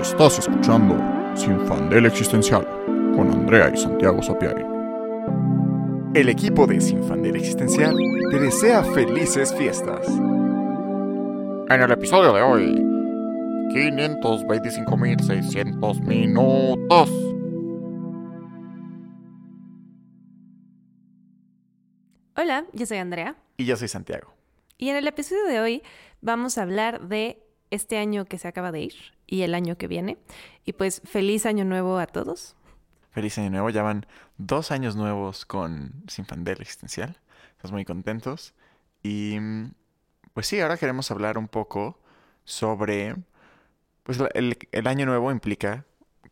Estás escuchando Sin Fandel Existencial con Andrea y Santiago Sapiari. El equipo de Sin Fandel Existencial te desea felices fiestas. En el episodio de hoy, 525.600 minutos. Hola, yo soy Andrea Y yo soy Santiago. y en el episodio de hoy vamos a hablar de este año que se acaba de ir y el año que viene. Y pues feliz año nuevo a todos. Feliz año nuevo. Ya van dos años nuevos con Sin Fandel Existencial. Estamos muy contentos. Y mm, pues sí, ahora queremos hablar un poco sobre... Pues el, el año nuevo implica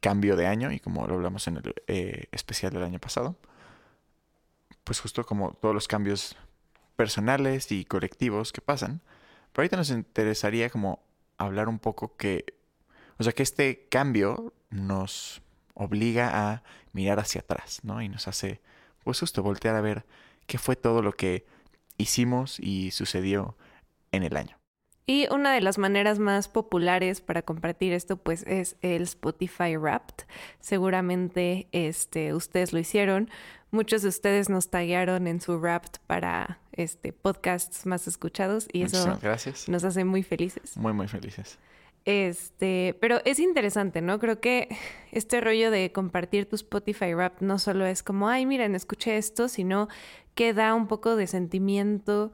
cambio de año y como lo hablamos en el eh, especial del año pasado, pues justo como todos los cambios personales y colectivos que pasan. Pero ahorita nos interesaría como hablar un poco que, o sea, que este cambio nos obliga a mirar hacia atrás, ¿no? Y nos hace, pues justo, voltear a ver qué fue todo lo que hicimos y sucedió en el año. Y una de las maneras más populares para compartir esto pues es el Spotify Wrapped. Seguramente este, ustedes lo hicieron. Muchos de ustedes nos taguearon en su Wrapped para este, podcasts más escuchados y eso gracias. nos hace muy felices. Muy, muy felices. Este, pero es interesante, ¿no? Creo que este rollo de compartir tu Spotify Rap no solo es como, ay, miren, escuché esto, sino que da un poco de sentimiento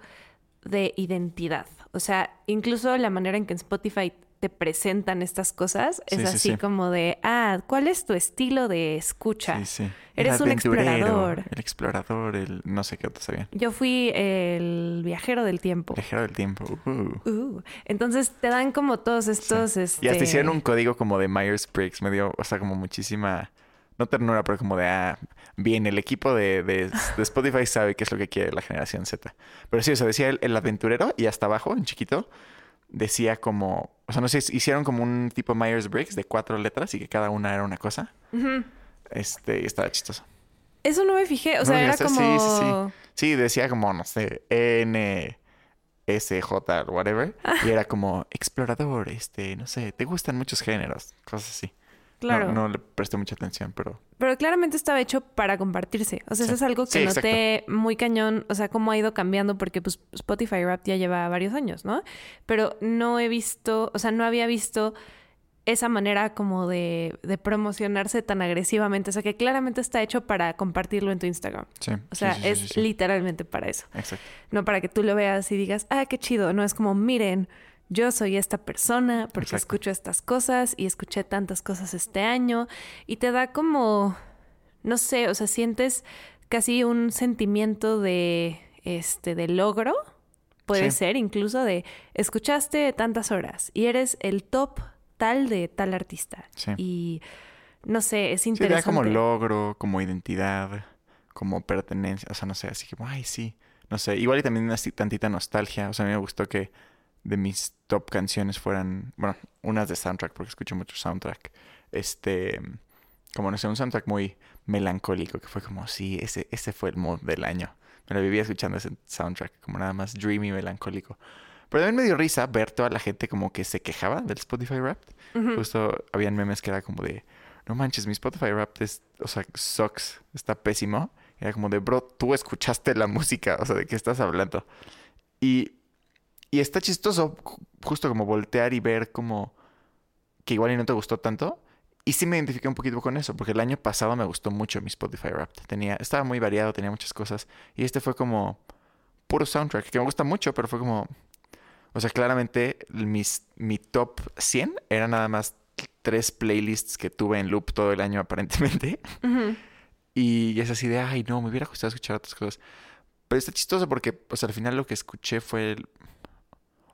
de identidad. O sea, incluso la manera en que en Spotify te presentan estas cosas es Sí, sí, así sí. como de, ah, ¿cuál es tu estilo de escucha? Sí, sí. Eres un explorador. El explorador, el no sé qué otros sabían. Yo fui el viajero del tiempo. Viajero del tiempo. uh. Uh, entonces te dan como todos estos... Y Este... hasta hicieron un código como de Myers-Briggs. Me dio, o sea, como muchísima... No ternura, pero como de, ah, bien, el equipo de, de- de Spotify sabe qué es lo que quiere la generación Z. Pero sí, o sea, decía el, el aventurero y hasta abajo, en chiquito, decía como... O sea, no sé, hicieron como un tipo Myers-Briggs de cuatro letras y que cada una era una cosa. Ujú. Este, y estaba chistoso. Eso no me fijé, o ¿No sea, era como... Sí, sí, sí. Sí, decía como, no sé, N, S, J, whatever. Y era como, explorador, este, no sé, te gustan muchos géneros, cosas así. No- Claro, No, le presté mucha atención, pero pero claramente estaba hecho para compartirse. O sea, Sí. eso es algo que Sí, noté muy cañón, o sea, cómo ha ido cambiando porque pues Spotify Rap ya lleva varios años, ¿no? Pero no he visto, o sea, no había visto esa manera como de, de promocionarse tan agresivamente. O sea, que claramente está hecho para compartirlo en tu Instagram. sí. O sea, sí, es literalmente para eso. Exacto. No para que tú lo veas y digas, ah, qué chido. No es como, miren, yo soy esta persona porque Exacto. escucho estas cosas y escuché tantas cosas este año. Y te da como, no sé, o sea, sientes casi un sentimiento de, este, de logro. Puede Sí. ser incluso de, escuchaste tantas horas y eres el top tal de tal artista. Sí. Y no sé, es Sí, te da interesante. como logro, como identidad, como pertenencia, o sea, no sé, así como, ay, sí, no sé, igual y también una así tantita nostalgia, o sea, a mí me gustó que de mis top canciones fueran, bueno, unas de soundtrack, porque escucho mucho soundtrack, este, como no sé, un soundtrack muy melancólico, que fue como, sí, ese, ese fue el mood del año, me lo vivía escuchando ese soundtrack, como nada más dreamy, melancólico. Pero también me dio risa ver toda la gente como que se quejaba del Spotify Wrapped. Ujú. Justo habían memes que era como de, no manches, mi Spotify Wrapped es, o sea, sucks, está pésimo. Era como de, bro, tú escuchaste la música, o sea, ¿de qué estás hablando? Y, y está chistoso ju- justo como voltear y ver como que igual y no te gustó tanto. Y sí me identifiqué un poquito con eso, porque el año pasado me gustó mucho mi Spotify Wrapped. Tenía, estaba muy variado, tenía muchas cosas. Y este fue como puro soundtrack, que me gusta mucho, pero fue como... O sea, claramente mis, mi top 100 era nada más tres playlists que tuve en loop todo el año aparentemente. Y es así de, ay, no, me hubiera gustado escuchar otras cosas. Pero está chistoso porque, pues al final lo que escuché fue...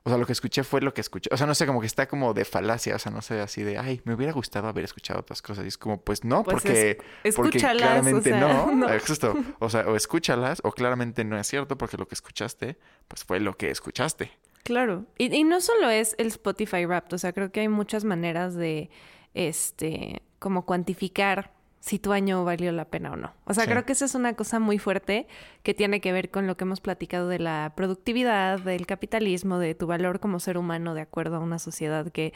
O sea, lo que escuché fue lo que escuché. O sea, no sé, como que está como de falacia. O sea, no sé, así de, ay, me hubiera gustado haber escuchado otras cosas. Y es como, pues no, Pues porque... Porque Escúchalas, claramente o sea, no. O sea, o escúchalas o claramente no es cierto porque lo que escuchaste, pues fue lo que escuchaste. Claro. Y, y no solo es el Spotify Wrapped, o sea, creo que hay muchas maneras de, este, como cuantificar si tu año valió la pena o no. O sea, Sí. creo que esa es una cosa muy fuerte que tiene que ver con lo que hemos platicado de la productividad, del capitalismo, de tu valor como ser humano de acuerdo a una sociedad que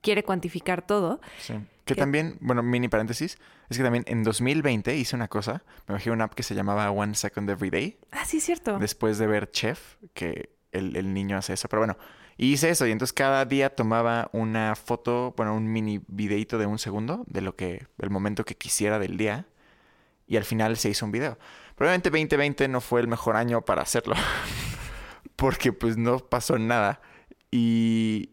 quiere cuantificar todo. Sí. Que Que- también, bueno, mini paréntesis, es que también en 2020 hice una cosa, me bajé una app que se llamaba One Second Every Day, Ah, sí, es cierto. después de ver Chef, que el, el niño hace eso, pero bueno, hice eso y entonces cada día tomaba una foto, bueno, un mini videito de un segundo de lo que, el momento que quisiera del día y al final se hizo un video. Probablemente 2020 no fue el mejor año para hacerlo, porque pues no pasó nada y,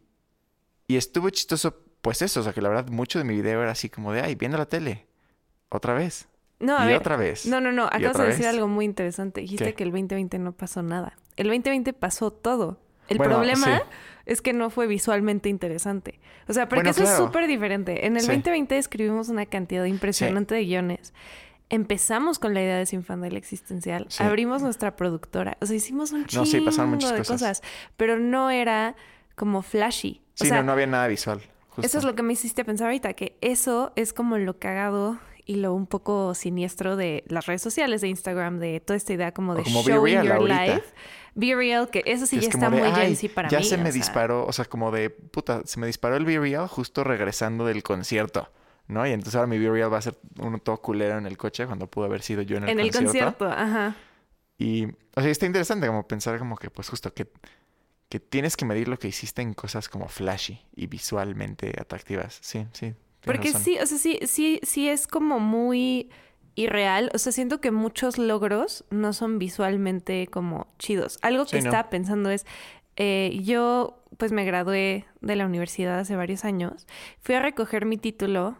y estuvo chistoso, pues eso, o sea que la verdad mucho de mi video era así como de, ay, viendo la tele, otra vez, No, a y ver. otra vez. No, no, no. Acabas de decir vez. algo muy interesante. Dijiste ¿Qué? que el 2020 no pasó nada. El 2020 pasó todo. El Bueno, problema sí. es que no fue visualmente interesante. O sea, porque Bueno, eso es súper diferente. En el Sí. 2020 escribimos una cantidad impresionante de guiones. Empezamos con la idea de Sin Fandel Existencial. Abrimos nuestra productora. O sea, hicimos un chingo No, sí, pasaron muchas de cosas. cosas. Pero no era como flashy. O Sí, sea, no, no había nada visual. justo. eso es lo que me hiciste pensar ahorita, que eso es como lo cagado y lo un poco siniestro de las redes sociales, de Instagram, de toda esta idea como de como showing Real your ahorita. life. Be real, que eso sí Que ya es está de, muy "Ay, Gen para ya mí. se o me sea, disparó, o sea, como de, puta, se me disparó el Be Real justo regresando del concierto, ¿no? Y entonces ahora mi Be Real va a ser uno todo culero en el coche cuando pudo haber sido yo en el En el concierto. concierto, ajá. Y, o sea, está interesante como pensar como que, pues justo que, que tienes que medir lo que hiciste en cosas como flashy y visualmente atractivas. Sí, sí. Porque razón. sí, o sea, sí, sí, sí es como muy irreal. O sea, siento que muchos logros no son visualmente como chidos. Algo que Sí, no. estaba pensando es, eh, yo pues me gradué de la universidad hace varios años. Fui a recoger mi título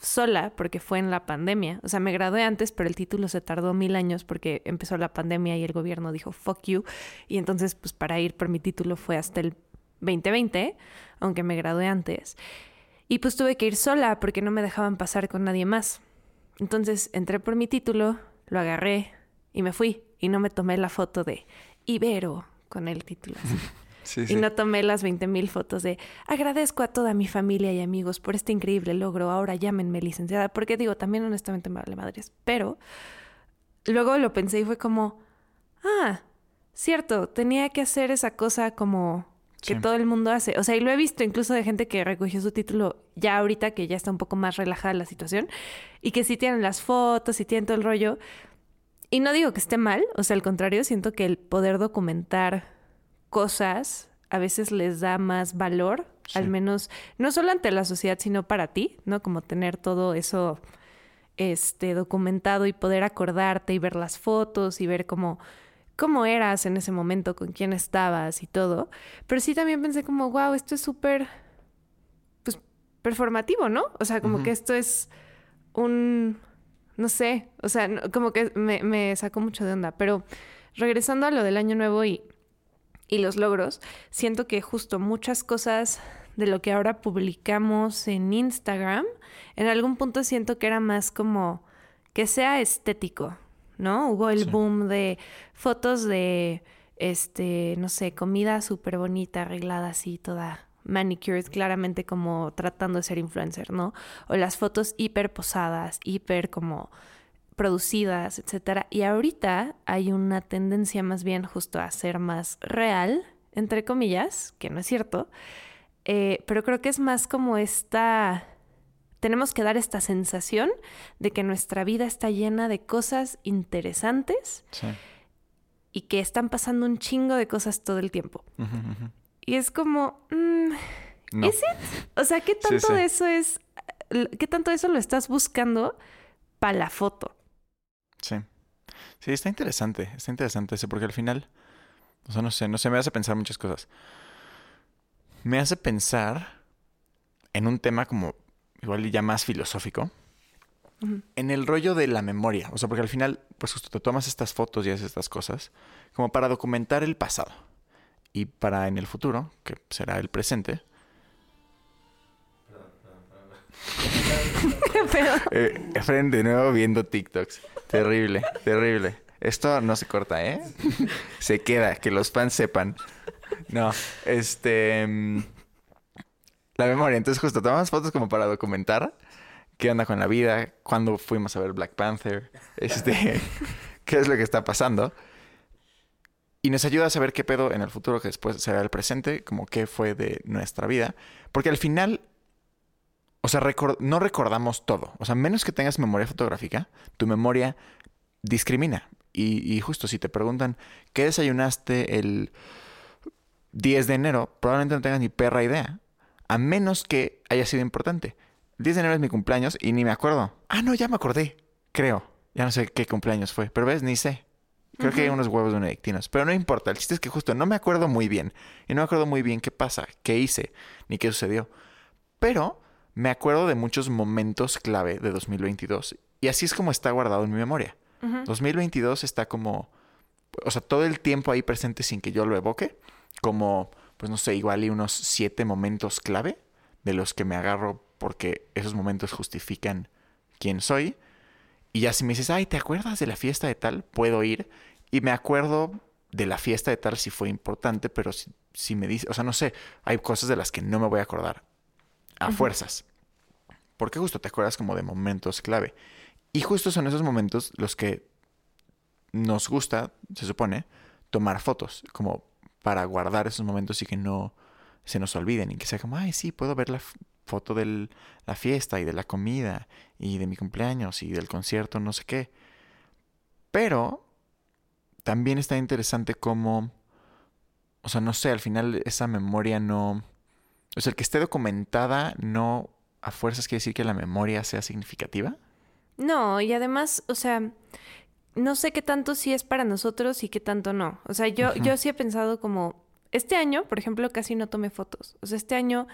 sola porque fue en la pandemia. O sea, me gradué antes, pero el título se tardó mil años porque empezó la pandemia y el gobierno dijo, fuck you. Y entonces, pues para ir por mi título fue hasta el 2020, aunque me gradué antes. Y pues tuve que ir sola porque no me dejaban pasar con nadie más. Entonces entré por mi título, lo agarré y me fui. Y no me tomé la foto de Ibero con el título. así. Sí, sí. Y no tomé las 20.000 fotos de agradezco a toda mi familia y amigos por este increíble logro. Ahora llámenme licenciada. Porque digo, también honestamente me vale madres. Pero luego lo pensé y fue como, ah, cierto, tenía que hacer esa cosa como que Sí. todo el mundo hace. O sea, y lo he visto incluso de gente que recogió su título ya ahorita que ya está un poco más relajada la situación y que sí tienen las fotos y tienen todo el rollo. Y no digo que esté mal, o sea, al contrario, siento que el poder documentar cosas a veces les da más valor, Sí. al menos no solo ante la sociedad, sino para ti, ¿no? Como tener todo eso este documentado y poder acordarte y ver las fotos y ver cómo cómo eras en ese momento, con quién estabas y todo. Pero sí también pensé como, wow, esto es súper pues performativo, ¿no? O sea, como que esto es un no sé, o sea, no- como que me, me sacó mucho de onda, pero regresando a lo del año nuevo y, y los logros, siento que justo muchas cosas de lo que ahora publicamos en Instagram, en algún punto siento que era más como que sea estético, ¿no? Hubo el Sí. boom de fotos de, este, no sé, comida súper bonita, arreglada así, toda manicured, claramente como tratando de ser influencer, ¿no? O las fotos hiper posadas, hiper como producidas, etcétera. Y ahorita hay una tendencia más bien justo a ser más real, entre comillas, que no es cierto, eh, pero creo que es más como esta... Tenemos que dar esta sensación de que nuestra vida está llena de cosas interesantes Sí. y que están pasando un chingo de cosas todo el tiempo. Y es como, mm, No. ¿is it? O sea, ¿qué Sí, tanto sí. de eso es, qué tanto de eso lo estás buscando para la foto? Sí. Sí, está interesante. Está interesante eso, porque al final, o sea, no sé, no sé, me hace pensar muchas cosas. Me hace pensar en un tema como igual ya más filosófico, en el rollo de la memoria. O sea, porque al final, pues justo te tomas estas fotos y haces estas cosas como para documentar el pasado. Y para en el futuro, que será el presente, Eh, Efren de nuevo viendo TikToks. Terrible, terrible. Esto no se corta, ¿eh? Se queda, que los fans sepan. No, este... La memoria. Entonces justo tomamos fotos como para documentar qué onda con la vida, cuándo fuimos a ver Black Panther, este, qué es lo que está pasando. Y nos ayuda a saber qué pedo en el futuro, que después será el presente, como qué fue de nuestra vida. Porque al final o sea, no recordamos todo. O sea, menos que tengas memoria fotográfica, tu memoria discrimina. Y, y, justo si te preguntan, ¿qué desayunaste el 10 de enero? Probablemente no tengas ni perra idea. A menos que haya sido importante. El 10 de enero es mi cumpleaños y ni me acuerdo. Ah, no, ya me acordé. Creo. Ya no sé qué cumpleaños fue. Pero ves, ni sé. Creo que hay unos huevos benedictinos. Pero no importa. El chiste es que justo no me acuerdo muy bien. Y no me acuerdo muy bien qué pasa, qué hice, ni qué sucedió. Pero me acuerdo de muchos momentos clave de 2022. Y así es como está guardado en mi memoria. 2022 está como, o sea, todo el tiempo ahí presente sin que yo lo evoque. Como, pues no sé, igual y unos siete momentos clave de los que me agarro porque esos momentos justifican quién soy. Y ya si me dices, ay, ¿te acuerdas de la fiesta de tal? Puedo ir. Y me acuerdo de la fiesta de tal si fue importante, pero si, si me dice, o sea, no sé, hay cosas de las que no me voy a acordar a fuerzas. Porque justo te acuerdas como de momentos clave. Y justo son esos momentos los que nos gusta, se supone, tomar fotos, como para guardar esos momentos y que no se nos olviden y que sea como, ay, sí, puedo ver la foto de la fiesta y de la comida y de mi cumpleaños y del concierto, no sé qué. Pero también está interesante como, o sea, no sé, al final esa memoria no, o sea, el que esté documentada no a fuerzas quiere decir que la memoria sea significativa. No, y además, o sea, no sé qué tanto sí es para nosotros y qué tanto no. O sea, yo, yo sí he pensado como, este año, por ejemplo, casi no tomé fotos. O sea, este año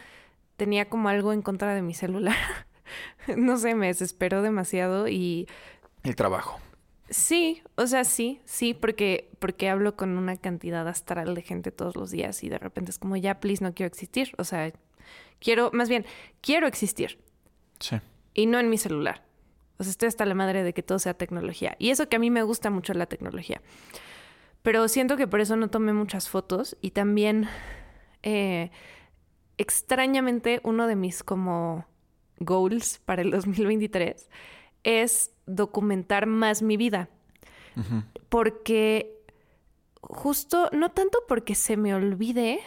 tenía como algo en contra de mi celular. no sé, me desesperó demasiado y... El trabajo. Sí, o sea, sí, sí, porque, porque hablo con una cantidad astral de gente todos los días y de repente es como, ya, please, no quiero existir. O sea, quiero, más bien, quiero existir. Sí. Y no en mi celular. O sea, estoy hasta la madre de que todo sea tecnología. Y eso que a mí me gusta mucho la tecnología. Pero siento que por eso no tomé muchas fotos y también, eh, extrañamente, uno de mis como goals para el 2023 es documentar más mi vida. Porque justo, no tanto porque se me olvide,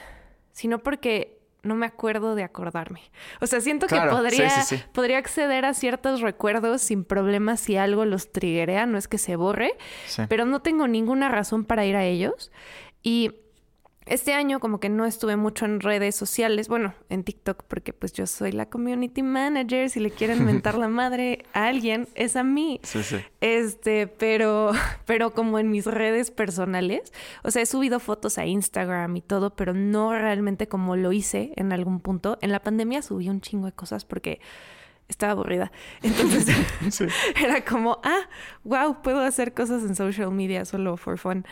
sino porque no me acuerdo de acordarme. O sea, siento que podría, podría acceder a ciertos recuerdos sin problemas si algo los triguea, no es que se borre, pero no tengo ninguna razón para ir a ellos. Y este año como que no estuve mucho en redes sociales, bueno, en TikTok, porque pues yo soy la community manager, si le quieren mentar la madre a alguien, es a mí. Sí, sí. Este, pero, pero como en mis redes personales, o sea, he subido fotos a Instagram y todo, pero no realmente como lo hice en algún punto. En la pandemia subí un chingo de cosas porque estaba aburrida. Entonces era como, ah, wow, puedo hacer cosas en social media solo for fun.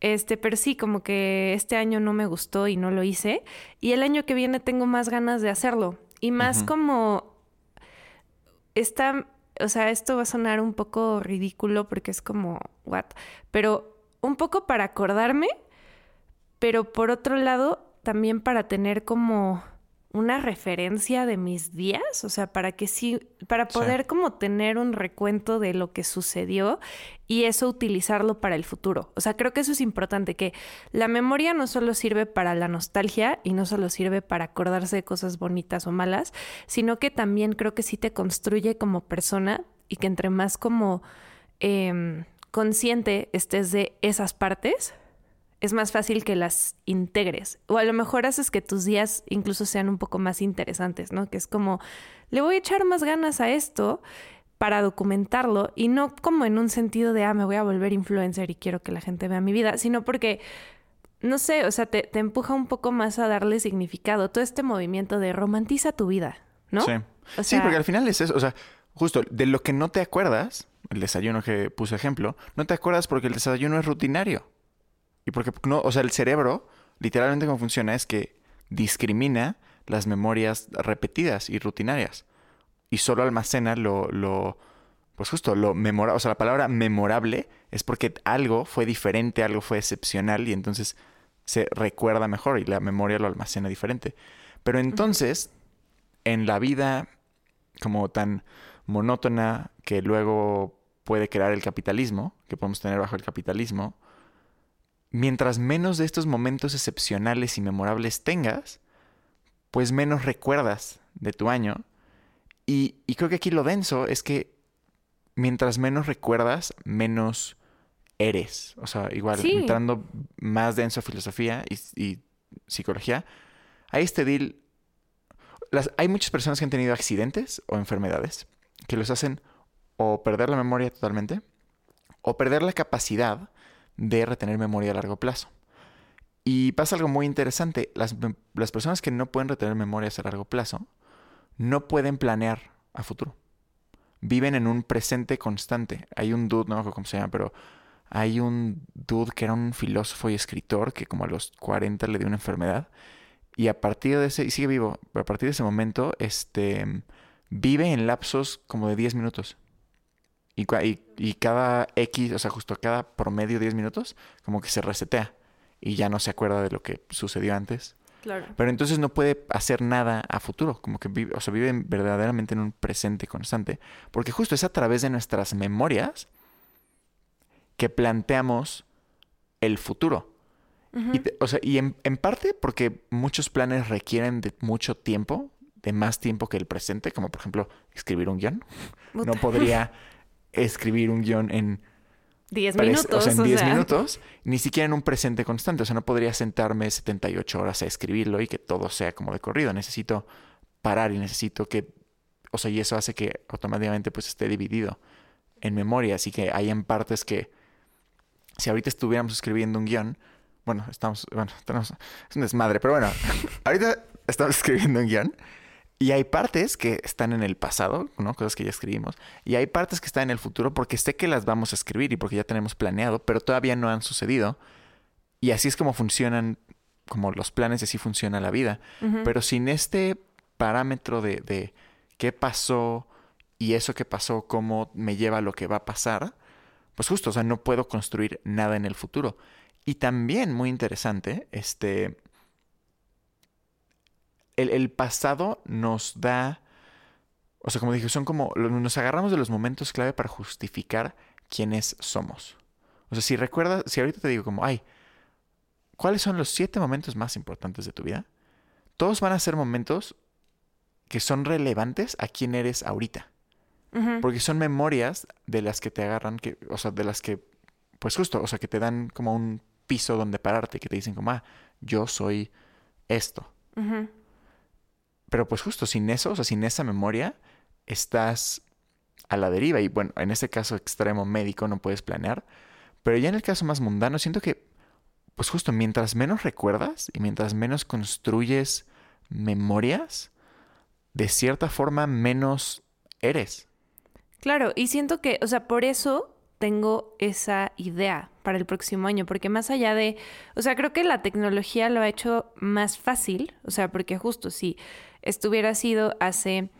Este, pero sí, como que este año no me gustó y no lo hice. Y el año que viene tengo más ganas de hacerlo. Y más como esta, o sea, esto va a sonar un poco ridículo porque es como, what? Pero un poco para acordarme, pero por otro lado, también para tener como una referencia de mis días, o sea, para que sí, para poder como tener un recuento de lo que sucedió y eso utilizarlo para el futuro. O sea, creo que eso es importante, que la memoria no solo sirve para la nostalgia y no solo sirve para acordarse de cosas bonitas o malas, sino que también creo que sí te construye como persona y que entre más como em, consciente estés de esas partes, es más fácil que las integres. O a lo mejor haces que tus días incluso sean un poco más interesantes, ¿no? Que es como, le voy a echar más ganas a esto para documentarlo y no como en un sentido de, ah, me voy a volver influencer y quiero que la gente vea mi vida, sino porque, no sé, o sea, te, empuja un poco más a darle significado. Todo este movimiento de romantiza tu vida, ¿no? Sí. sí, porque al final es eso, o sea, justo de lo que no te acuerdas, el desayuno que puse ejemplo, no te acuerdas porque el desayuno es rutinario. Y porque no, o sea, el cerebro, literalmente como funciona es que discrimina las memorias repetidas y rutinarias. Y solo almacena lo, lo pues justo, lo memorable. O sea, la palabra memorable es porque algo fue diferente, algo fue excepcional y entonces se recuerda mejor y la memoria lo almacena diferente. Pero entonces, en la vida como tan monótona que luego puede crear el capitalismo, que podemos tener bajo el capitalismo, mientras menos de estos momentos excepcionales y memorables tengas, pues menos recuerdas de tu año Y, y creo que aquí lo denso es que mientras menos recuerdas, menos eres. O sea, igual, Sí. entrando más denso a filosofía y, y psicología, hay este deal. Las, hay muchas personas que han tenido accidentes o enfermedades que los hacen o perder la memoria totalmente o perder la capacidad de retener memoria a largo plazo. Y pasa algo muy interesante. Las, las personas que no pueden retener memorias a largo plazo no pueden planear a futuro. Viven en un presente constante. Hay un dude, no me acuerdo cómo se llama, pero hay un dude que era un filósofo y escritor que como a los 40 le dio una enfermedad. Y a partir de ese, y sigue vivo, pero a partir de ese momento, este, vive en lapsos como de 10 minutos. Y, cua- y, y cada X, o sea, justo cada promedio 10 minutos, como que se resetea. Y ya no se acuerda de lo que sucedió antes. Claro. Pero entonces no puede hacer nada a futuro, como que vive, o sea, vive verdaderamente en un presente constante, porque justo es a través de nuestras memorias que planteamos el futuro. Y, te- o sea, y en, en parte porque muchos planes requieren de mucho tiempo, de más tiempo que el presente, como por ejemplo escribir un guion. No podría escribir un guion en 10 pres- minutos. o sea, en 10 sea. minutos, ni siquiera en un presente constante. O sea, no podría sentarme 78 horas a escribirlo y que todo sea como de corrido. Necesito parar y necesito que, o sea, y eso hace que automáticamente pues esté dividido en memoria. Así que hay en partes que, si ahorita estuviéramos escribiendo un guion, bueno, estamos, bueno, tenemos, es un desmadre, pero bueno, ahorita estamos escribiendo un guion y hay partes que están en el pasado, ¿no? Cosas que ya escribimos. Y hay partes que están en el futuro porque sé que las vamos a escribir y porque ya tenemos planeado, pero todavía no han sucedido. Y así es como funcionan, como los planes, y así funciona la vida. Pero sin este parámetro de, de qué pasó y eso que pasó, cómo me lleva a lo que va a pasar, pues justo, o sea, no puedo construir nada en el futuro. Y también, muy interesante, este, el, el pasado nos da, o sea, como dije, son como, nos agarramos de los momentos clave para justificar quiénes somos. O sea, si recuerdas, si ahorita te digo como, ay, ¿cuáles son los siete momentos más importantes de tu vida? Todos van a ser momentos que son relevantes a quién eres ahorita. Porque son memorias de las que te agarran, que, o sea, de las que, pues justo, o sea, que te dan como un piso donde pararte, que te dicen como, ah, yo soy esto. Ujú. Pero pues justo sin eso, o sea, sin esa memoria, estás a la deriva. Y bueno, en este caso extremo médico no puedes planear. Pero ya en el caso más mundano, siento que, pues justo, mientras menos recuerdas y mientras menos construyes memorias, de cierta forma menos eres. Claro, y siento que, o sea, por eso tengo esa idea para el próximo año, porque más allá de, o sea, creo que la tecnología lo ha hecho más fácil, o sea, porque justo si estuviera sido hace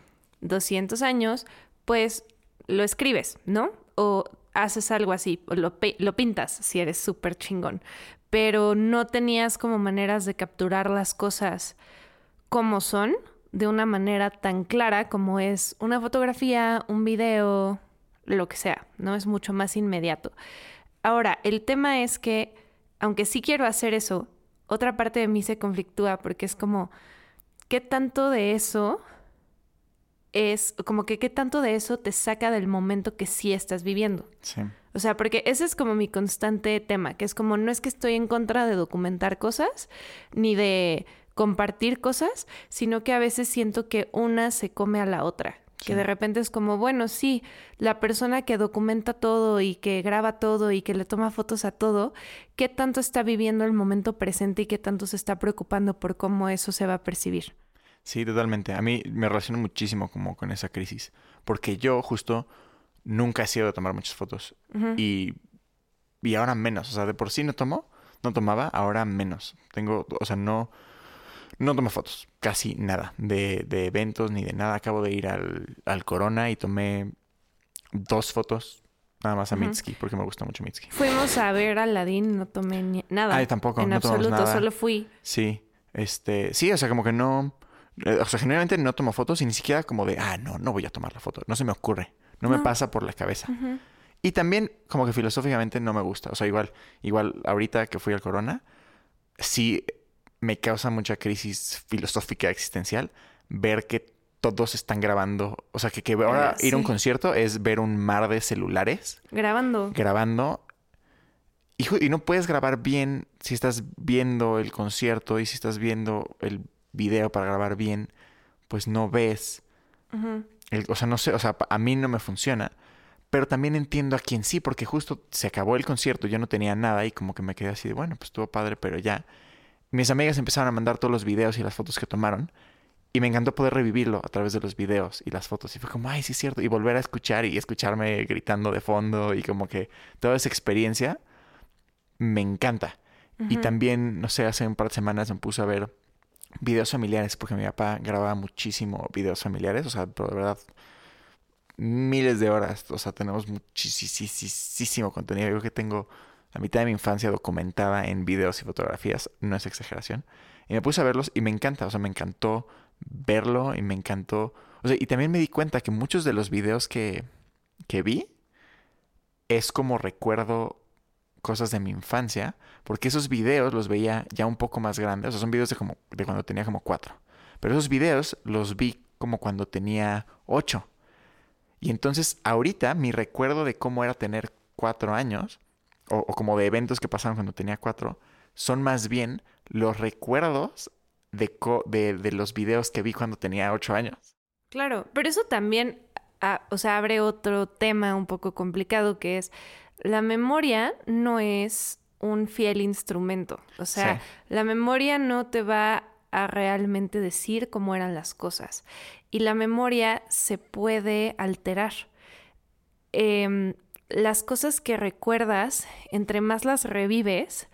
200 años, pues lo escribes, ¿no? O haces algo así, o lo, lo pintas si eres súper chingón, pero no tenías como maneras de capturar las cosas como son de una manera tan clara como es una fotografía, un video, lo que sea, ¿no? Es mucho más inmediato. Ahora, el tema es que, aunque sí quiero hacer eso, otra parte de mí se conflictúa porque es como, ¿qué tanto de eso es, como que qué tanto de eso te saca del momento que sí estás viviendo? Sí. O sea, porque ese es como mi constante tema, que es como no es que estoy en contra de documentar cosas, ni de compartir cosas, sino que a veces siento que una se come a la otra. Que de repente es como, bueno, sí, la persona que documenta todo y que graba todo y que le toma fotos a todo, ¿qué tanto está viviendo el momento presente y qué tanto se está preocupando por cómo eso se va a percibir? Sí, totalmente. A mí me relaciono muchísimo como con esa crisis. Porque yo justo nunca he sido de tomar muchas fotos. Y, y ahora menos. O sea, de por sí no tomo, no tomaba, ahora menos. Tengo, o sea, no, no tomo fotos. Casi nada. De, de eventos ni de nada. Acabo de ir al, al Corona y tomé dos fotos. Nada más a Ujú. Mitski, porque me gusta mucho Mitski. Fuimos a ver a Aladdin, no tomé ni- nada. Ay, tampoco, En no absoluto, nada. solo fui. Sí, este, sí, o sea, como que no, eh, o sea, generalmente no tomo fotos y ni siquiera como de, ah, no, no voy a tomar la foto, no se me ocurre, no, me pasa por la cabeza. Y también como que filosóficamente no me gusta, o sea, igual, igual ahorita que fui al Corona, sí me causa mucha crisis filosófica existencial ver que todos están grabando. O sea, que, que ahora Ah, ir a un concierto es ver un mar de celulares Grabando. grabando. Y, no puedes grabar bien si estás viendo el concierto y si estás viendo el video para grabar bien, pues no ves. El- o sea, no sé, o sea, a mí no me funciona. Pero también entiendo a quien sí, porque justo se acabó el concierto, yo no tenía nada y como que me quedé así de, bueno, pues estuvo padre, pero ya. Mis amigas empezaron a mandar todos los videos y las fotos que tomaron. Y me encantó poder revivirlo a través de los videos y las fotos. Y fue como, ay, sí es cierto. Y volver a escuchar y escucharme gritando de fondo y como que toda esa experiencia me encanta. Y Ujú. también, no sé, hace un par de semanas me puse a ver videos familiares porque mi papá grababa muchísimo videos familiares. O sea, pero de verdad, miles de horas. O sea, tenemos muchísimo contenido. Yo creo que tengo la mitad de mi infancia documentada en videos y fotografías. No es exageración. Y me puse a verlos y me encanta. O sea, me encantó verlo y me encantó. O sea, y también me di cuenta que muchos de los videos que, que vi es como recuerdo cosas de mi infancia, porque esos videos los veía ya un poco más grandes, o sea, son videos de como de cuando tenía como cuatro, pero esos videos los vi como cuando tenía ocho. Y entonces ahorita mi recuerdo de cómo era tener cuatro años, o, o como de eventos que pasaron cuando tenía cuatro, son más bien los recuerdos de, co- de, de los videos que vi cuando tenía ocho años. Claro, pero eso también, ah, o sea, abre otro tema un poco complicado que es la memoria no es un fiel instrumento. O sea, Sí. la memoria no te va a realmente decir cómo eran las cosas. Y la memoria se puede alterar. Em, las cosas que recuerdas, entre más las revives,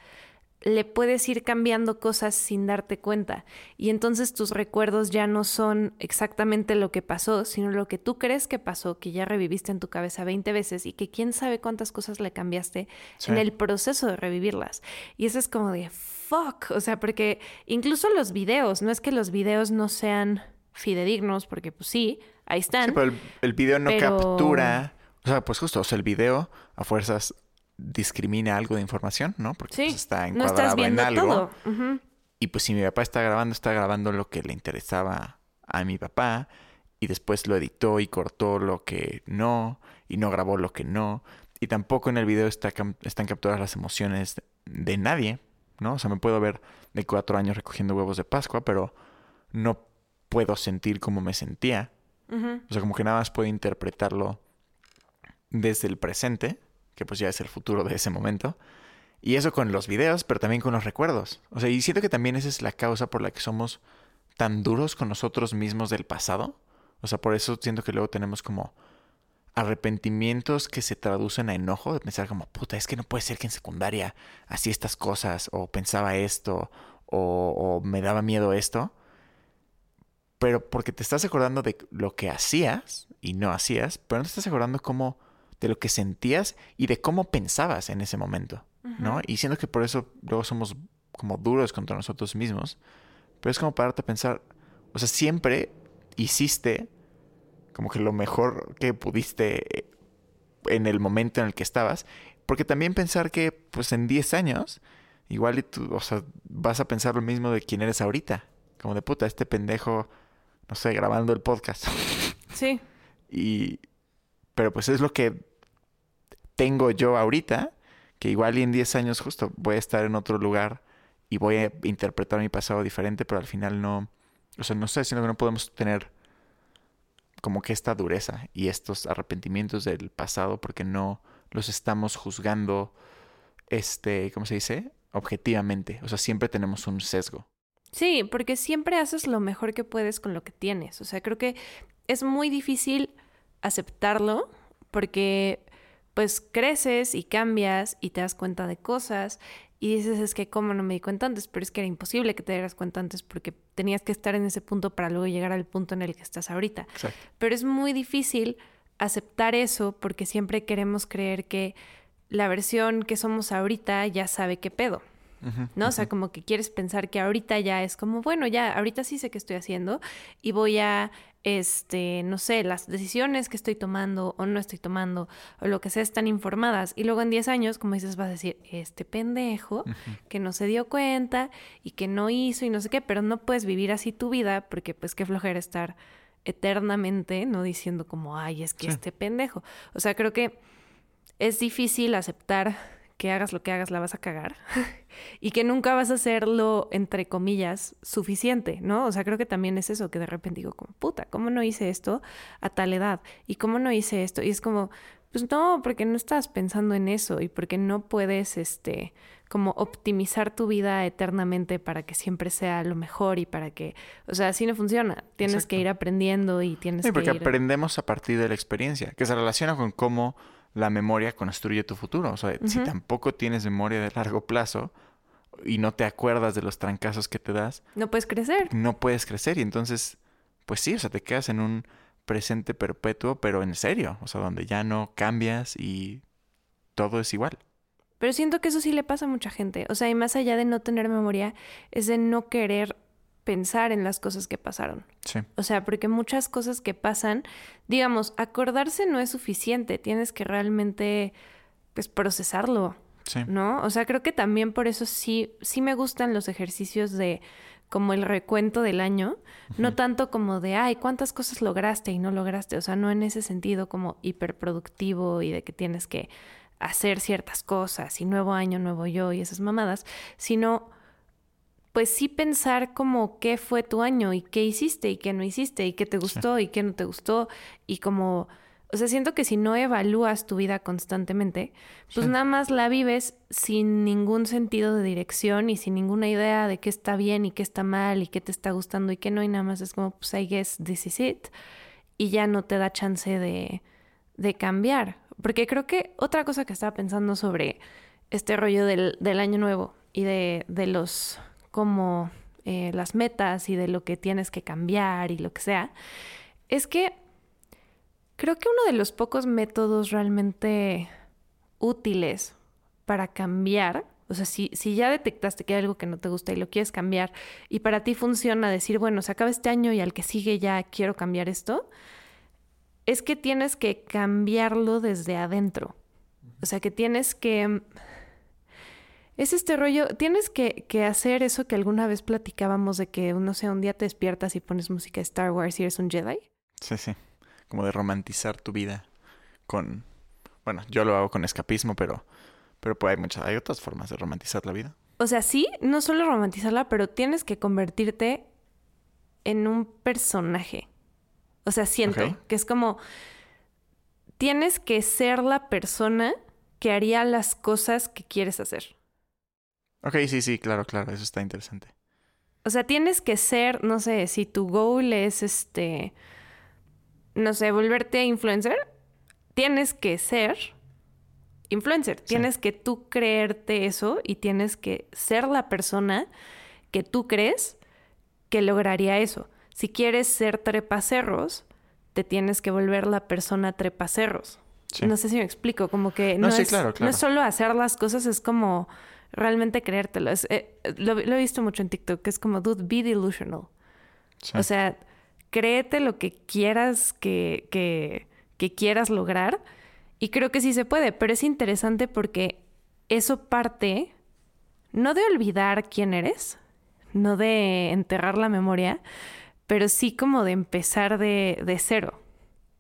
le puedes ir cambiando cosas sin darte cuenta. Y entonces tus recuerdos ya no son exactamente lo que pasó, sino lo que tú crees que pasó, que ya reviviste en tu cabeza 20 veces y que quién sabe cuántas cosas le cambiaste Sí. en el proceso de revivirlas. Y eso es como de fuck. O sea, porque incluso los videos, no es que los videos no sean fidedignos, porque pues sí, ahí están. Sí, pero el, el video no Pero- captura. O sea, pues justo, o sea, el video a fuerzas discrimina algo de información, ¿no? Porque Sí, pues, está no encuadrado estás viendo en algo. todo. Y pues si mi papá está grabando, está grabando lo que le interesaba a mi papá. Y después lo editó y cortó lo que no. Y no grabó lo que no. Y tampoco en el video está están capturadas las emociones de, nadie, ¿no? O sea, me puedo ver de cuatro años recogiendo huevos de Pascua, pero no puedo sentir como me sentía. O sea, como que nada más puedo interpretarlo desde el presente, que pues ya es el futuro de ese momento. Y eso con los videos, pero también con los recuerdos. O sea, y siento que también esa es la causa por la que somos tan duros con nosotros mismos del pasado. O sea, por eso siento que luego tenemos como arrepentimientos que se traducen a enojo de pensar como, puta, es que no puede ser que en secundaria hacía estas cosas o pensaba esto o, o me daba miedo esto. Pero porque te estás acordando de lo que hacías y no hacías, pero no te estás acordando como de lo que sentías y de cómo pensabas en ese momento, ¿no? Y siento que por eso luego somos como duros contra nosotros mismos, pero es como pararte a pensar, o sea, siempre hiciste como que lo mejor que pudiste eh, en el momento en el que estabas, porque también pensar que pues en 10 años igual y tú, o sea, vas a pensar lo mismo de quién eres ahorita, como de puta, este pendejo, no sé, grabando el podcast. Sí. Y pero pues es lo que tengo yo ahorita, que igual y en 10 años justo voy a estar en otro lugar y voy a interpretar mi pasado diferente, pero al final no, o sea, no sé, sino que no podemos tener como que esta dureza y estos arrepentimientos del pasado porque no los estamos juzgando, este, ¿cómo se dice? Objetivamente. O sea, siempre tenemos un sesgo. Sí, porque siempre haces lo mejor que puedes con lo que tienes. O sea, creo que es muy difícil aceptarlo porque pues creces y cambias y te das cuenta de cosas y dices es que cómo no me di cuenta antes, pero es que era imposible que te dieras cuenta antes porque tenías que estar en ese punto para luego llegar al punto en el que estás ahorita. Exacto. Pero es muy difícil aceptar eso porque siempre queremos creer que la versión que somos ahorita ya sabe qué pedo. ¿no? O sea, como que quieres pensar que ahorita ya es como, bueno, ya, ahorita sí sé qué estoy haciendo y voy a, este, no sé, las decisiones que estoy tomando o no estoy tomando o lo que sea están informadas. Y luego en 10 años, como dices, vas a decir, este pendejo que no se dio cuenta y que no hizo y no sé qué, pero no puedes vivir así tu vida porque pues qué flojera estar eternamente, no diciendo como, ay, es que este pendejo. O sea, creo que es difícil aceptar que hagas lo que hagas, la vas a cagar y que nunca vas a hacerlo, entre comillas, suficiente, ¿no? O sea, creo que también es eso, que de repente digo, como, puta, ¿cómo no hice esto a tal edad? ¿Y cómo no hice esto? Y es como, pues no, porque no estás pensando en eso y porque no puedes, este, como optimizar tu vida eternamente para que siempre sea lo mejor y para que, o sea, así no funciona. Tienes que ir aprendiendo y tienes sí, porque que ir... aprendemos a partir de la experiencia, que se relaciona con cómo la memoria construye tu futuro. O sea, si tampoco tienes memoria de largo plazo y no te acuerdas de los trancazos que te das, no puedes crecer. No puedes crecer y entonces, pues sí, o sea, te quedas en un presente perpetuo, pero en serio, o sea, donde ya no cambias y todo es igual. Pero siento que eso sí le pasa a mucha gente. O sea, y más allá de no tener memoria, es de no querer pensar en las cosas que pasaron. Sí. O sea, porque muchas cosas que pasan, digamos, acordarse no es suficiente, tienes que realmente, pues, procesarlo. Sí. ¿No? O sea, creo que también por eso sí, sí me gustan los ejercicios de como el recuento del año, no tanto como de, ay, ¿cuántas cosas lograste y no lograste? O sea, no en ese sentido como hiperproductivo y de que tienes que hacer ciertas cosas y nuevo año, nuevo yo y esas mamadas, sino pues sí pensar como qué fue tu año y qué hiciste y qué no hiciste y qué te gustó y qué no te gustó y como o sea, siento que si no evalúas tu vida constantemente, pues nada más la vives sin ningún sentido de dirección y sin ninguna idea de qué está bien y qué está mal y qué te está gustando y qué no. Y nada más es como, pues I guess this is it. Y ya no te da chance de, de cambiar. Porque creo que otra cosa que estaba pensando sobre este rollo del, del año nuevo y de, de los como eh, las metas y de lo que tienes que cambiar y lo que sea, es que Creo que uno de los pocos métodos realmente útiles para cambiar, o sea, si, si ya detectaste que hay algo que no te gusta y lo quieres cambiar y para ti funciona decir, bueno, se acaba este año y al que sigue ya quiero cambiar esto, es que tienes que cambiarlo desde adentro. O sea, que tienes que... Es este rollo, tienes que, que, hacer eso que alguna vez platicábamos de que, no sé, un día te despiertas y pones música de Star Wars y eres un Jedi. Sí, sí como de romantizar tu vida con, bueno, yo lo hago con escapismo, pero, pero pues hay muchas, hay otras formas de romantizar la vida. O sea, sí, no solo romantizarla, pero tienes que convertirte en un personaje. O sea, siento que es como, tienes que ser la persona que haría las cosas que quieres hacer. Ok, sí, sí, claro, claro, eso está interesante. O sea, tienes que ser, no sé, si tu goal es este no sé, volverte influencer, tienes que ser influencer. Tienes que tú creerte eso y tienes que ser la persona que tú crees que lograría eso. Si quieres ser trepacerros, te tienes que volver la persona trepacerros. No sé si me explico, como que no, es, no es solo hacer las cosas, es como realmente creértelo. Eh, lo, he visto mucho en TikTok, que es como, dude, be delusional. O sea, créete lo que quieras que, que, quieras lograr. Y creo que sí se puede, pero es interesante porque eso parte no de olvidar quién eres, no de enterrar la memoria, pero sí como de empezar de, de cero.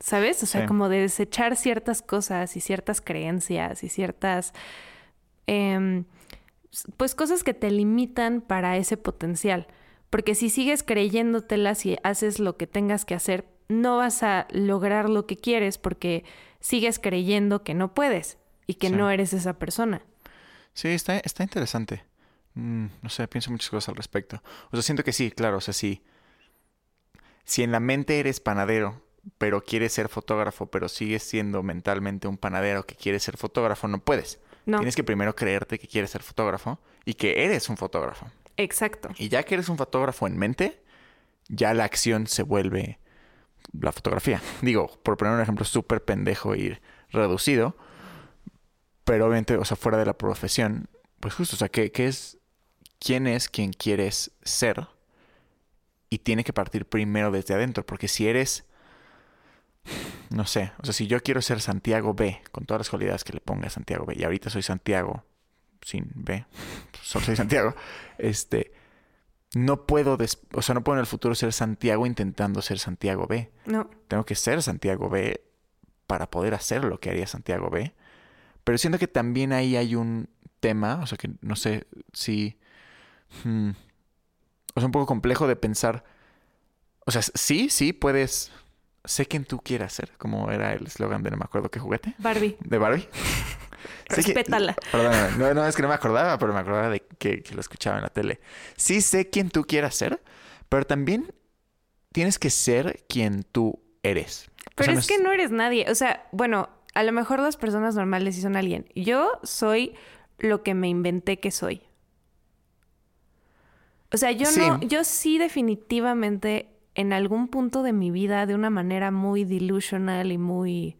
¿Sabes? O sea, como de desechar ciertas cosas y ciertas creencias y ciertas, em, pues cosas que te limitan para ese potencial. Porque si sigues creyéndotelas y haces lo que tengas que hacer, no vas a lograr lo que quieres porque sigues creyendo que no puedes y que no eres esa persona. Sí, está, está interesante. Mm, no sé, pienso muchas cosas al respecto. O sea, siento que sí, claro, o sea, sí. Si en la mente eres panadero, pero quieres ser fotógrafo, pero sigues siendo mentalmente un panadero que quiere ser fotógrafo, no puedes. No. Tienes que primero creerte que quieres ser fotógrafo y que eres un fotógrafo. Exacto. Y ya que eres un fotógrafo en mente, ya la acción se vuelve la fotografía. Digo, por poner un ejemplo súper pendejo y reducido, pero obviamente, o sea, fuera de la profesión, pues justo, o sea, ¿qué, qué es, quién es quien quieres ser? Y tiene que partir primero desde adentro, porque si eres, no sé, o sea, si yo quiero ser Santiago B, con todas las cualidades que le ponga a Santiago B, y ahorita soy Santiago sin B, solo soy Santiago, este, no puedo, des- o sea, no puedo en el futuro ser Santiago intentando ser Santiago B. No. Tengo que ser Santiago B para poder hacer lo que haría Santiago B. Pero siento que también ahí hay un tema, o sea, que no sé si... hmm, o sea, un poco complejo de pensar. O sea, sí, sí, puedes... Sé quien tú quieras ser, como era el eslogan de no me acuerdo qué juguete, Barbie, de Barbie. Sé que- respétala. Perdóname, no, no, es que no me acordaba, pero me acordaba de que, que lo escuchaba en la tele. Sí sé quién tú quieras ser, pero también tienes que ser quien tú eres. O Pero sea, es que no eres nadie. O sea, bueno, a lo mejor las personas normales sí son alguien. Yo soy lo que me inventé que soy. O sea, yo Sí. no, yo sí definitivamente en algún punto de mi vida, de una manera muy delusional y muy,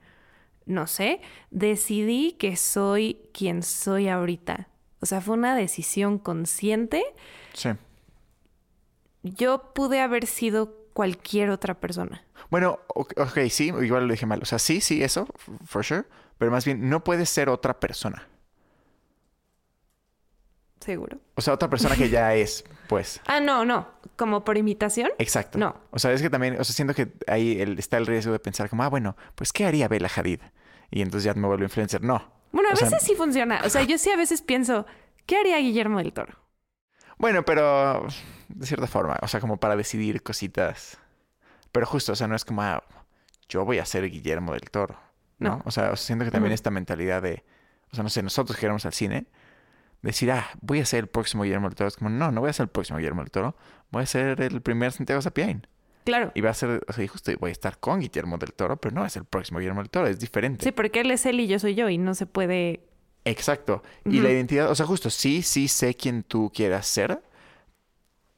no sé, decidí que soy quien soy ahorita. O sea, fue una decisión consciente. Sí. Yo pude haber sido cualquier otra persona. Bueno, ok, sí, igual lo dije mal. O sea, sí, sí, eso, for sure. Pero más bien, no puedes ser otra persona. Seguro. O sea, otra persona que ya es, pues. Ah, no, no. ¿Como por imitación? Exacto. No. O sea, es que también, o sea, siento que ahí el- está el riesgo de pensar como, ah, bueno, pues, ¿qué haría Bella Hadid? Y entonces ya me vuelvo influencer. No. Bueno, a O sea, veces sí funciona. O sea, yo sí a veces pienso, ¿qué haría Guillermo del Toro? Bueno, pero de cierta forma, o sea, como para decidir cositas. Pero justo, o sea, no es como, ah, yo voy a ser Guillermo del Toro, ¿no? No. O sea, siento que también esta mentalidad de, o sea, no sé, nosotros que éramos al cine, decir, ah, voy a ser el próximo Guillermo del Toro. Es como, no, no voy a ser el próximo Guillermo del Toro, voy a ser el primer Santiago Sapien. Claro. Y va a ser, o sea, justo voy a estar con Guillermo del Toro, pero no es el próximo Guillermo del Toro, es diferente. Sí, porque él es él y yo soy yo y no se puede... Exacto. Y la identidad, o sea, justo, sí, sí sé quién tú quieras ser,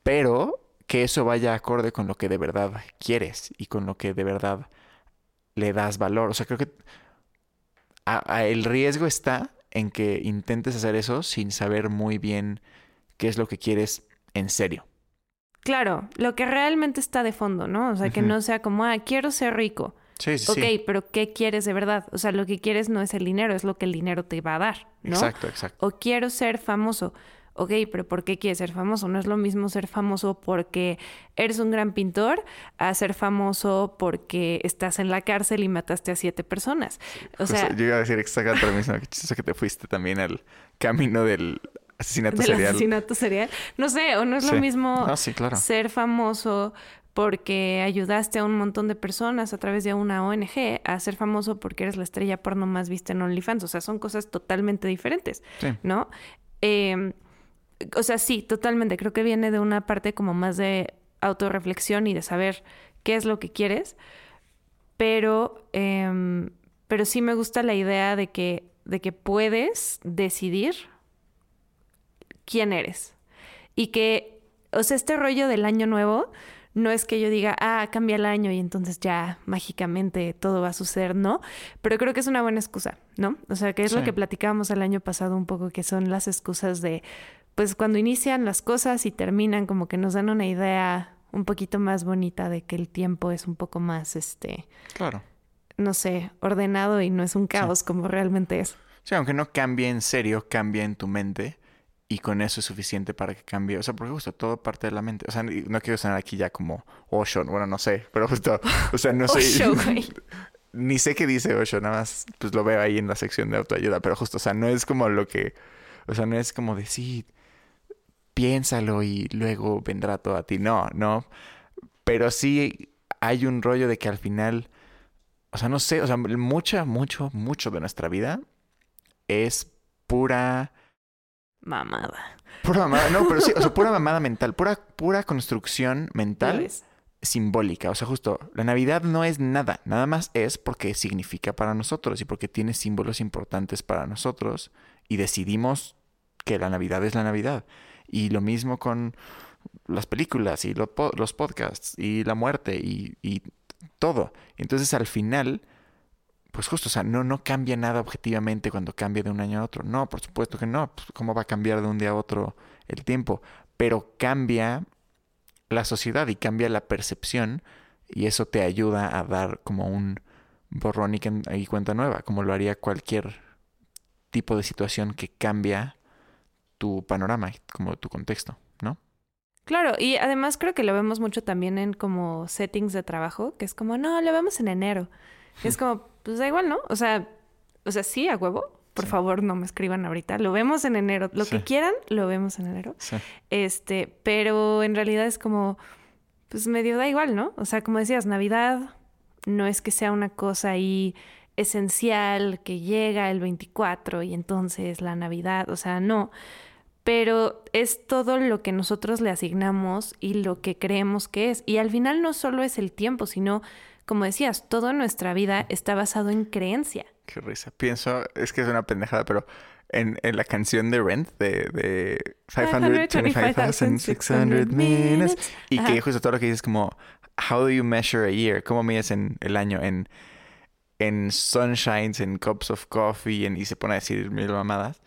pero que eso vaya acorde con lo que de verdad quieres y con lo que de verdad le das valor. O sea, creo que a- a- el riesgo está en que intentes hacer eso sin saber muy bien qué es lo que quieres en serio. Claro, lo que realmente está de fondo, ¿no? O sea, que no sea como, ah, quiero ser rico. Sí, sí, ok, sí. pero ¿qué quieres de verdad? O sea, lo que quieres no es el dinero, es lo que el dinero te va a dar, ¿no? Exacto, exacto. O quiero ser famoso. Ok, pero ¿por qué quieres ser famoso? No es lo mismo ser famoso porque eres un gran pintor a ser famoso porque estás en la cárcel y mataste a siete personas. O sea, Justo, yo iba a decir exactamente lo mismo. Qué chistoso que te fuiste también al camino del asesinato del serial. asesinato serial. No sé, o no es Sí. lo mismo No, sí, claro. ser famoso porque ayudaste a un montón de personas a través de una ONG a ser famoso porque eres la estrella porno más vista en OnlyFans. O sea, son cosas totalmente diferentes, Sí. ¿no? Eh, o sea, sí, totalmente. Creo que viene de una parte como más de autorreflexión y de saber qué es lo que quieres. Pero, em, pero sí me gusta la idea de que, de que puedes decidir quién eres. Y que, o sea, este rollo del año nuevo no es que yo diga, ah, cambia el año y entonces ya mágicamente todo va a suceder, no. Pero creo que es una buena excusa, ¿no? O sea, que es lo que platicábamos el año pasado un poco, que son las excusas de, pues cuando inician las cosas y terminan, como que nos dan una idea un poquito más bonita de que el tiempo es un poco más, este, Claro. no sé, ordenado y no es un caos como realmente es. Sí, aunque no cambie en serio, cambia en tu mente y con eso es suficiente para que cambie. O sea, porque justo todo parte de la mente. O sea, no quiero sonar aquí ya como Osho, bueno, no sé, pero justo, o sea, no sé. Osho, güey. Ni sé qué dice Osho, nada más pues lo veo ahí en la sección de autoayuda, pero justo, o sea, no es como lo que, o sea, no es como decir, piénsalo y luego vendrá todo a ti. No, no. Pero sí hay un rollo de que al final, o sea, no sé, o sea, mucha, mucho, mucho de nuestra vida es pura, Mamada. pura mamada, no, pero sí, o sea, pura mamada mental, pura, pura construcción ¿Ya mental simbólica. O sea, justo, la Navidad no es nada, nada más es porque significa para nosotros y porque tiene símbolos importantes para nosotros y decidimos que la Navidad es la Navidad. Y lo mismo con las películas y los, los podcasts y la muerte y, todo. Entonces al final, pues justo, o sea, no, no cambia nada objetivamente cuando cambia de un año a otro. No, por supuesto que no. Pues, ¿Cómo va a cambiar de un día a otro el tiempo? Pero cambia la sociedad y cambia la percepción y eso te ayuda a dar como un borrón y cuenta nueva, como lo haría cualquier tipo de situación que cambia tu panorama, como tu contexto, ¿no? Claro, y además creo que lo vemos mucho también en como settings de trabajo, que es como, no, lo vemos en enero. Y es como, pues da igual, ¿no? O sea, o sea, sí, a huevo. Por favor, no me escriban ahorita. Lo vemos en enero. Lo que quieran, lo vemos en enero. Sí. Este, pero en realidad es como, pues medio da igual, ¿no? O sea, como decías, Navidad no es que sea una cosa ahí esencial que llega el 24 y entonces la Navidad, o sea, no. Pero es todo lo que nosotros le asignamos y lo que creemos que es. Y al final no solo es el tiempo, sino, como decías, toda nuestra vida está basado en creencia. Qué risa. Pienso, es que es una pendejada, pero en, en la canción de Rent de, de 525,600 minutes y que justo todo lo que dices como how do you measure a year? ¿Cómo mides en el año? En, en sunshines, en cups of coffee, en, y se pone a decir mil mamadas.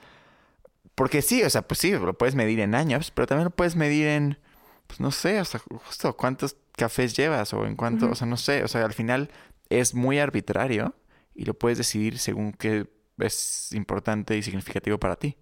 Porque sí, o sea, pues sí, lo puedes medir en años, pero también lo puedes medir en, pues no sé, o sea, justo cuántos cafés llevas o en cuánto, o sea, no sé, o sea, al final es muy arbitrario y lo puedes decidir según qué es importante y significativo para ti.